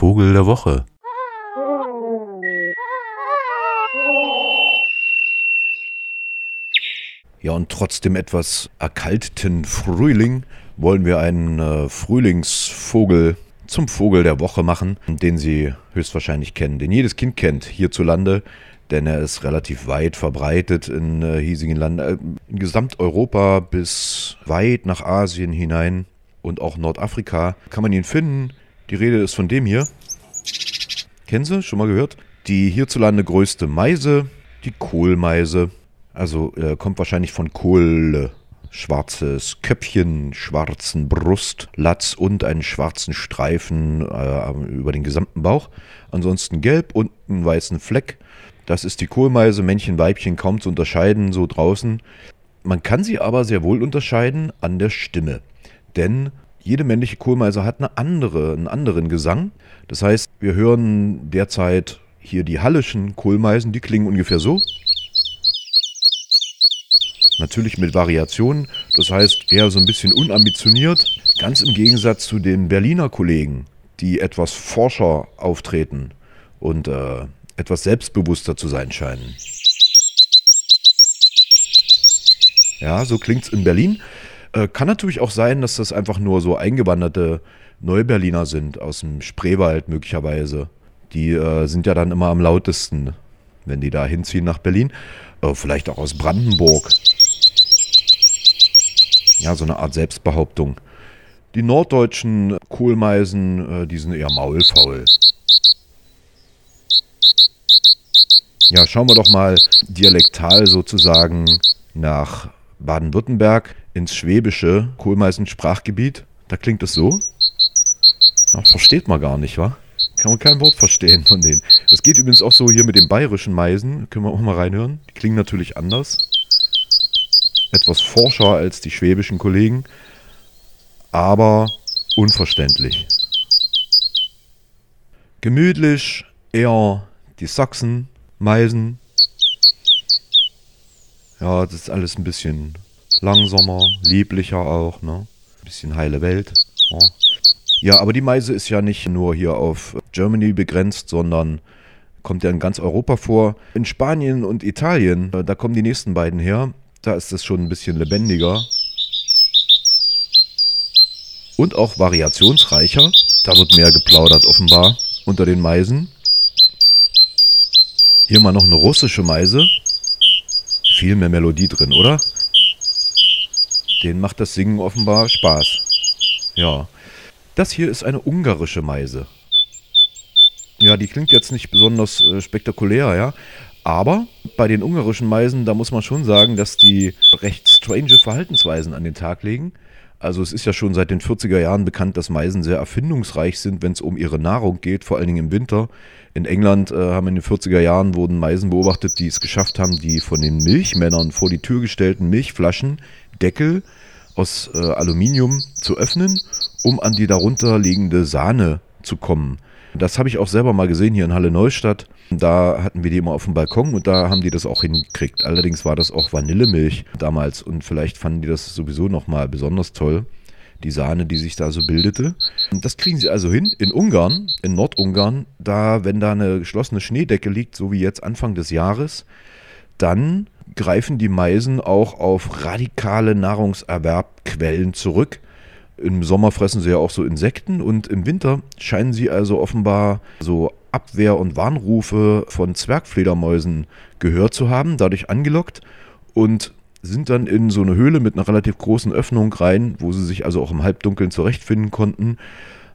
Vogel der Woche. Ja, und trotz dem etwas erkalteten Frühling wollen wir einen äh, Frühlingsvogel zum Vogel der Woche machen, den Sie höchstwahrscheinlich kennen, den jedes Kind kennt hierzulande, denn er ist relativ weit verbreitet in äh, hiesigen Landen, äh, in Gesamteuropa bis weit nach Asien hinein und auch Nordafrika kann man ihn finden. Die Rede ist von dem hier. Kennen Sie? Schon mal gehört? Die hierzulande größte Meise, die Kohlmeise. Also äh, kommt wahrscheinlich von Kohle. Schwarzes Köpfchen, schwarzen Brustlatz und einen schwarzen Streifen äh, über den gesamten Bauch. Ansonsten gelb und einen weißen Fleck. Das ist die Kohlmeise, Männchen, Weibchen kaum zu unterscheiden, so draußen. Man kann sie aber sehr wohl unterscheiden an der Stimme. Denn jede männliche Kohlmeise hat eine andere, einen anderen Gesang. Das heißt, wir hören derzeit hier die hallischen Kohlmeisen, die klingen ungefähr so. Natürlich mit Variationen, das heißt eher so ein bisschen unambitioniert. Ganz im Gegensatz zu den Berliner Kollegen, die etwas forscher auftreten und äh, etwas selbstbewusster zu sein scheinen. Ja, so klingt es in Berlin. Äh, kann natürlich auch sein, dass das einfach nur so eingewanderte Neuberliner sind, aus dem Spreewald möglicherweise. Die äh, sind ja dann immer am lautesten, wenn die da hinziehen nach Berlin. Äh, vielleicht auch aus Brandenburg. Ja, so eine Art Selbstbehauptung. Die norddeutschen Kohlmeisen, äh, die sind eher maulfaul. Ja, schauen wir doch mal dialektal sozusagen nach Baden-Württemberg ins schwäbische Kohlmeisen-Sprachgebiet. Da klingt es so. Ja, versteht man gar nicht, wa? Kann man kein Wort verstehen von denen. Das geht übrigens auch so hier mit den bayerischen Meisen. Können wir auch mal reinhören. Die klingen natürlich anders. Etwas forscher als die schwäbischen Kollegen. Aber unverständlich. Gemütlich eher die Sachsen, Meisen. Ja, das ist alles ein bisschen langsamer, lieblicher auch, ne? Bisschen heile Welt. Ja. ja, aber die Meise ist ja nicht nur hier auf Germany begrenzt, sondern kommt ja in ganz Europa vor. In Spanien und Italien, äh, da kommen die nächsten beiden her. Da ist es schon ein bisschen lebendiger. Und auch variationsreicher. Da wird mehr geplaudert offenbar unter den Meisen. Hier mal noch eine russische Meise. Viel mehr Melodie drin, oder? Denen macht das Singen offenbar Spaß. Ja. Das hier ist eine ungarische Meise. Ja, die klingt jetzt nicht besonders äh, spektakulär, ja. Aber bei den ungarischen Meisen, da muss man schon sagen, dass die recht strange Verhaltensweisen an den Tag legen. Also es ist ja schon seit den 40er Jahren bekannt, dass Meisen sehr erfindungsreich sind, wenn es um ihre Nahrung geht, vor allen Dingen im Winter. In England äh, haben in den 40er Jahren wurden Meisen beobachtet, die es geschafft haben, die von den Milchmännern vor die Tür gestellten Milchflaschen Deckel aus äh, Aluminium zu öffnen, um an die darunter liegende Sahne zu kommen. Das habe ich auch selber mal gesehen hier in Halle Neustadt. Da hatten wir die immer auf dem Balkon und da haben die das auch hingekriegt. Allerdings war das auch Vanillemilch damals und vielleicht fanden die das sowieso nochmal besonders toll. Die Sahne, die sich da so bildete. Das kriegen sie also hin in Ungarn, in Nordungarn. Da, wenn da eine geschlossene Schneedecke liegt, so wie jetzt Anfang des Jahres, dann greifen die Meisen auch auf radikale Nahrungserwerbquellen zurück. Im Sommer fressen sie ja auch so Insekten und im Winter scheinen sie also offenbar so Abwehr- und Warnrufe von Zwergfledermäusen gehört zu haben, dadurch angelockt und sind dann in so eine Höhle mit einer relativ großen Öffnung rein, wo sie sich also auch im Halbdunkeln zurechtfinden konnten,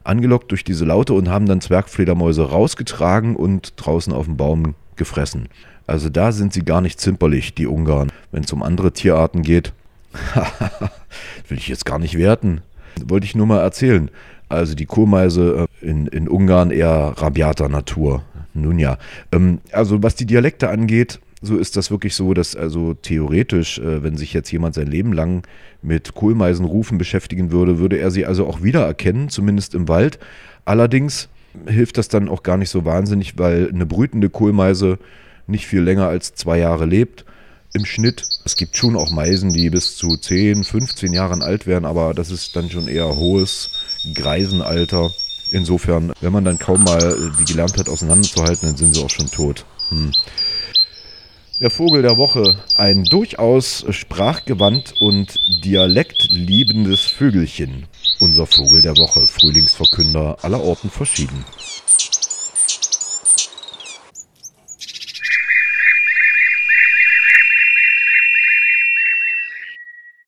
angelockt durch diese Laute und haben dann Zwergfledermäuse rausgetragen und draußen auf dem Baum gefressen. Also da sind sie gar nicht zimperlich, die Ungarn. Wenn es um andere Tierarten geht, will ich jetzt gar nicht werten. Wollte ich nur mal erzählen. Also die Kohlmeise äh, in, in Ungarn eher rabiater Natur. Nun ja. Ähm, also was die Dialekte angeht, so ist das wirklich so, dass also theoretisch, äh, wenn sich jetzt jemand sein Leben lang mit Kohlmeisenrufen beschäftigen würde, würde er sie also auch wiedererkennen, zumindest im Wald. Allerdings hilft das dann auch gar nicht so wahnsinnig, weil eine brütende Kohlmeise nicht viel länger als zwei Jahre lebt im Schnitt. Es gibt schon auch Meisen, die bis zu 10, 15 Jahren alt werden, aber das ist dann schon eher hohes Greisenalter. Insofern, wenn man dann kaum mal die gelernt hat, auseinanderzuhalten, dann sind sie auch schon tot. Hm. Der Vogel der Woche. Ein durchaus sprachgewandt und dialektliebendes Vögelchen. Unser Vogel der Woche. Frühlingsverkünder aller Orten verschieden.